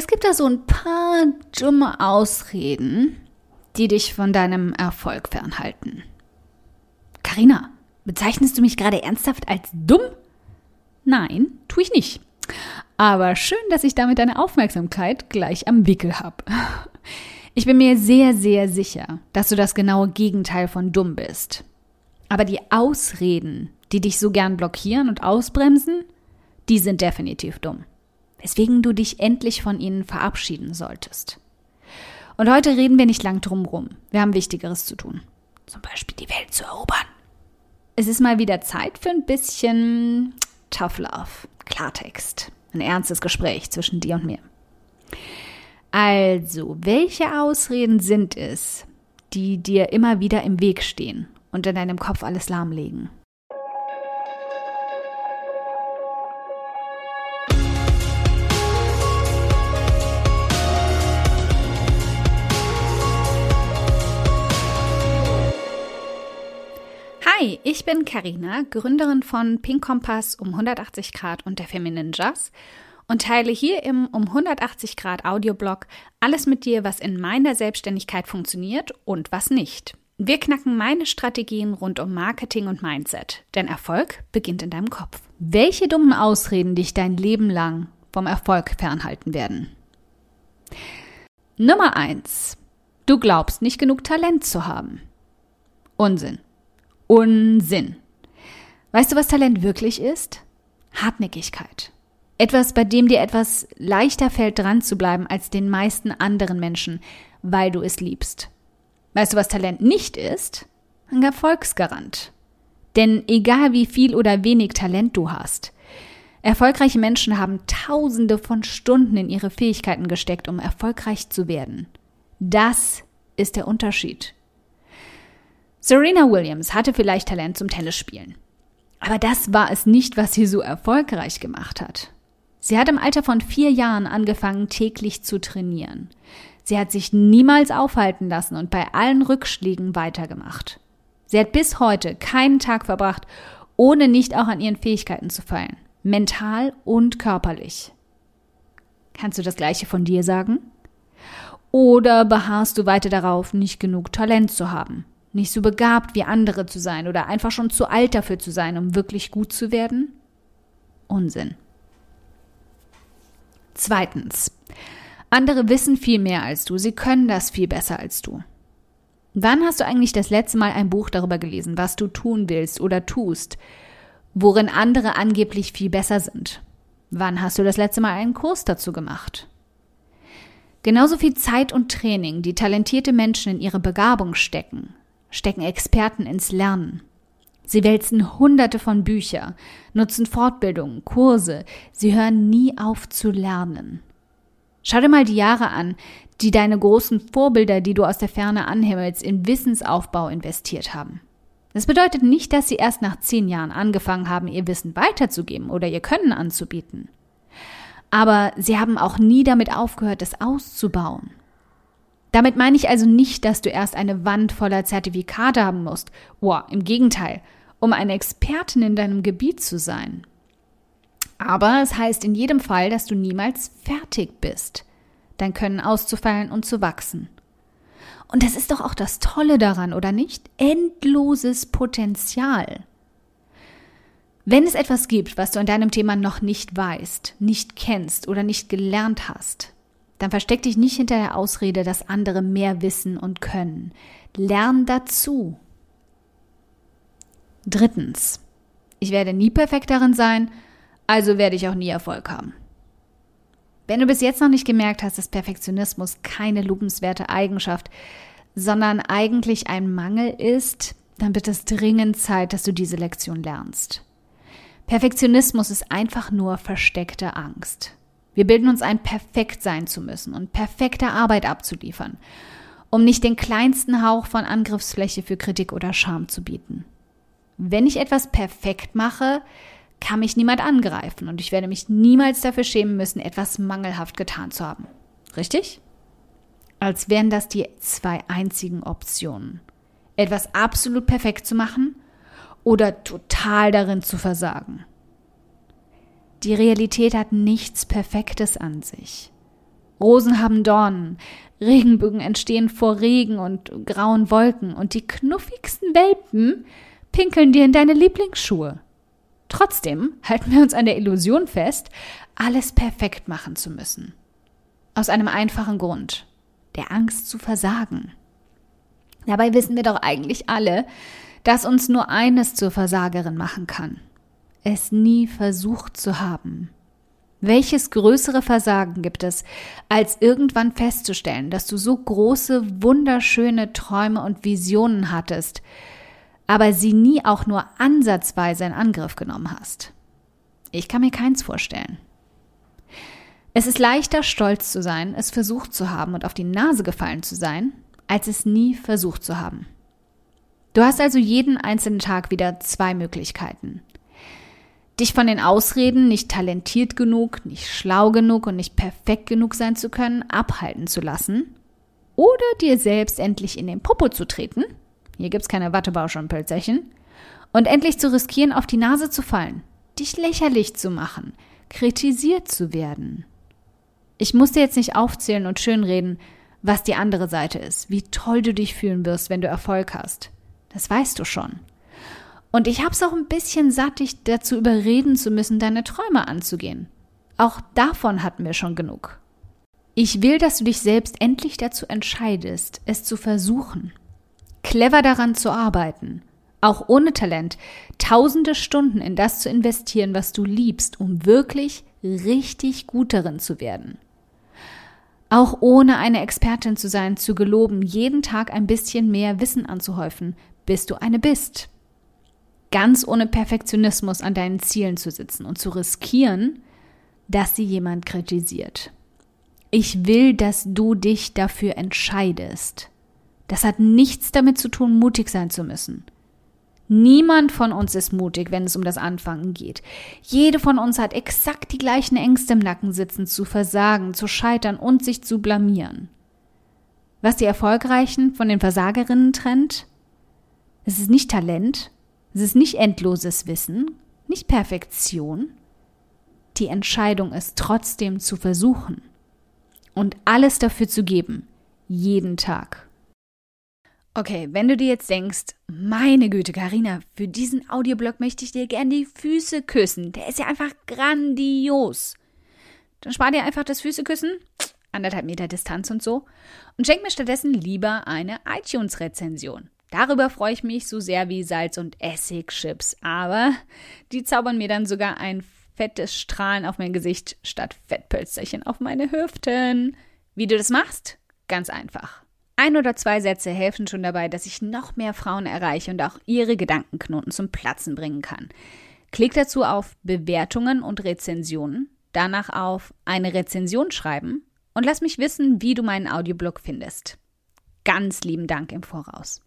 Es gibt da so ein paar dumme Ausreden, die dich von deinem Erfolg fernhalten. Karina, bezeichnest du mich gerade ernsthaft als dumm? Nein, tue ich nicht. Aber schön, dass ich damit deine Aufmerksamkeit gleich am Wickel habe. Ich bin mir sehr, sehr sicher, dass du das genaue Gegenteil von dumm bist. Aber die Ausreden, die dich so gern blockieren und ausbremsen, die sind definitiv dumm. Weswegen du dich endlich von ihnen verabschieden solltest. Und heute reden wir nicht lang drum rum. Wir haben Wichtigeres zu tun. Zum Beispiel die Welt zu erobern. Es ist mal wieder Zeit für ein bisschen Tough Love. Klartext. Ein ernstes Gespräch zwischen dir und mir. Also, welche Ausreden sind es, die dir immer wieder im Weg stehen und in deinem Kopf alles lahmlegen? Hi, ich bin Karina, Gründerin von Pink Kompass um 180 Grad und der Feminine Jazz und teile hier im um 180 Grad Audioblog alles mit dir, was in meiner Selbstständigkeit funktioniert und was nicht. Wir knacken meine Strategien rund um Marketing und Mindset, denn Erfolg beginnt in deinem Kopf. Welche dummen Ausreden dich dein Leben lang vom Erfolg fernhalten werden? Nummer eins: Du glaubst nicht genug Talent zu haben. Unsinn. Unsinn. Weißt du, was Talent wirklich ist? Hartnäckigkeit. Etwas, bei dem dir etwas leichter fällt, dran zu bleiben als den meisten anderen Menschen, weil du es liebst. Weißt du, was Talent nicht ist? Ein Erfolgsgarant. Denn egal wie viel oder wenig Talent du hast, erfolgreiche Menschen haben tausende von Stunden in ihre Fähigkeiten gesteckt, um erfolgreich zu werden. Das ist der Unterschied. Serena Williams hatte vielleicht Talent zum Tennisspielen. Aber das war es nicht, was sie so erfolgreich gemacht hat. Sie hat im Alter von vier Jahren angefangen, täglich zu trainieren. Sie hat sich niemals aufhalten lassen und bei allen Rückschlägen weitergemacht. Sie hat bis heute keinen Tag verbracht, ohne nicht auch an ihren Fähigkeiten zu fallen. Mental und körperlich. Kannst du das gleiche von dir sagen? Oder beharrst du weiter darauf, nicht genug Talent zu haben? Nicht so begabt wie andere zu sein oder einfach schon zu alt dafür zu sein, um wirklich gut zu werden? Unsinn. Zweitens. Andere wissen viel mehr als du, sie können das viel besser als du. Wann hast du eigentlich das letzte Mal ein Buch darüber gelesen, was du tun willst oder tust, worin andere angeblich viel besser sind? Wann hast du das letzte Mal einen Kurs dazu gemacht? Genauso viel Zeit und Training, die talentierte Menschen in ihre Begabung stecken, stecken Experten ins Lernen. Sie wälzen hunderte von Büchern, nutzen Fortbildungen, Kurse, sie hören nie auf zu lernen. Schau dir mal die Jahre an, die deine großen Vorbilder, die du aus der Ferne anhimmelst, in Wissensaufbau investiert haben. Das bedeutet nicht, dass sie erst nach zehn Jahren angefangen haben, ihr Wissen weiterzugeben oder ihr Können anzubieten. Aber sie haben auch nie damit aufgehört, es auszubauen. Damit meine ich also nicht, dass du erst eine Wand voller Zertifikate haben musst. Oh, im Gegenteil um eine Expertin in deinem Gebiet zu sein. Aber es heißt in jedem Fall, dass du niemals fertig bist, dein Können auszufallen und zu wachsen. Und das ist doch auch das Tolle daran, oder nicht? Endloses Potenzial. Wenn es etwas gibt, was du an deinem Thema noch nicht weißt, nicht kennst oder nicht gelernt hast, dann versteck dich nicht hinter der Ausrede, dass andere mehr wissen und können. Lern dazu. Drittens, ich werde nie perfekt darin sein, also werde ich auch nie Erfolg haben. Wenn du bis jetzt noch nicht gemerkt hast, dass Perfektionismus keine lobenswerte Eigenschaft, sondern eigentlich ein Mangel ist, dann wird es dringend Zeit, dass du diese Lektion lernst. Perfektionismus ist einfach nur versteckte Angst. Wir bilden uns ein, perfekt sein zu müssen und perfekte Arbeit abzuliefern, um nicht den kleinsten Hauch von Angriffsfläche für Kritik oder Scham zu bieten. Wenn ich etwas perfekt mache, kann mich niemand angreifen und ich werde mich niemals dafür schämen müssen, etwas mangelhaft getan zu haben. Richtig? Als wären das die zwei einzigen Optionen. Etwas absolut perfekt zu machen oder total darin zu versagen. Die Realität hat nichts Perfektes an sich. Rosen haben Dornen, Regenbögen entstehen vor Regen und grauen Wolken und die knuffigsten Welpen pinkeln dir in deine Lieblingsschuhe. Trotzdem halten wir uns an der Illusion fest, alles perfekt machen zu müssen. Aus einem einfachen Grund, der Angst zu versagen. Dabei wissen wir doch eigentlich alle, dass uns nur eines zur Versagerin machen kann. Es nie versucht zu haben. Welches größere Versagen gibt es, als irgendwann festzustellen, dass du so große, wunderschöne Träume und Visionen hattest, aber sie nie auch nur ansatzweise in Angriff genommen hast? Ich kann mir keins vorstellen. Es ist leichter, stolz zu sein, es versucht zu haben und auf die Nase gefallen zu sein, als es nie versucht zu haben. Du hast also jeden einzelnen Tag wieder zwei Möglichkeiten dich von den Ausreden, nicht talentiert genug, nicht schlau genug und nicht perfekt genug sein zu können, abhalten zu lassen oder dir selbst endlich in den Popo zu treten, hier gibt's keine Wattebausche und Pölzerchen, und endlich zu riskieren, auf die Nase zu fallen, dich lächerlich zu machen, kritisiert zu werden. Ich muss dir jetzt nicht aufzählen und schönreden, was die andere Seite ist, wie toll du dich fühlen wirst, wenn du Erfolg hast. Das weißt du schon. Und ich habe es auch ein bisschen satt, dich dazu überreden zu müssen, deine Träume anzugehen. Auch davon hatten wir schon genug. Ich will, dass du dich selbst endlich dazu entscheidest, es zu versuchen. Clever daran zu arbeiten. Auch ohne Talent. Tausende Stunden in das zu investieren, was du liebst, um wirklich richtig gut darin zu werden. Auch ohne eine Expertin zu sein, zu geloben, jeden Tag ein bisschen mehr Wissen anzuhäufen, bis du eine bist ganz ohne Perfektionismus an deinen Zielen zu sitzen und zu riskieren, dass sie jemand kritisiert. Ich will, dass du dich dafür entscheidest. Das hat nichts damit zu tun, mutig sein zu müssen. Niemand von uns ist mutig, wenn es um das Anfangen geht. Jede von uns hat exakt die gleichen Ängste im Nacken sitzen, zu versagen, zu scheitern und sich zu blamieren. Was die Erfolgreichen von den Versagerinnen trennt? Es ist nicht Talent, es ist nicht endloses Wissen, nicht Perfektion. Die Entscheidung ist trotzdem zu versuchen und alles dafür zu geben, jeden Tag. Okay, wenn du dir jetzt denkst, meine Güte, Karina, für diesen Audioblog möchte ich dir gern die Füße küssen. Der ist ja einfach grandios. Dann spar dir einfach das Füßeküssen, anderthalb Meter Distanz und so, und schenk mir stattdessen lieber eine iTunes-Rezension. Darüber freue ich mich so sehr wie Salz- und Essigchips, aber die zaubern mir dann sogar ein fettes Strahlen auf mein Gesicht statt Fettpölsterchen auf meine Hüften. Wie du das machst? Ganz einfach. Ein oder zwei Sätze helfen schon dabei, dass ich noch mehr Frauen erreiche und auch ihre Gedankenknoten zum Platzen bringen kann. Klick dazu auf Bewertungen und Rezensionen, danach auf eine Rezension schreiben und lass mich wissen, wie du meinen Audioblog findest. Ganz lieben Dank im Voraus.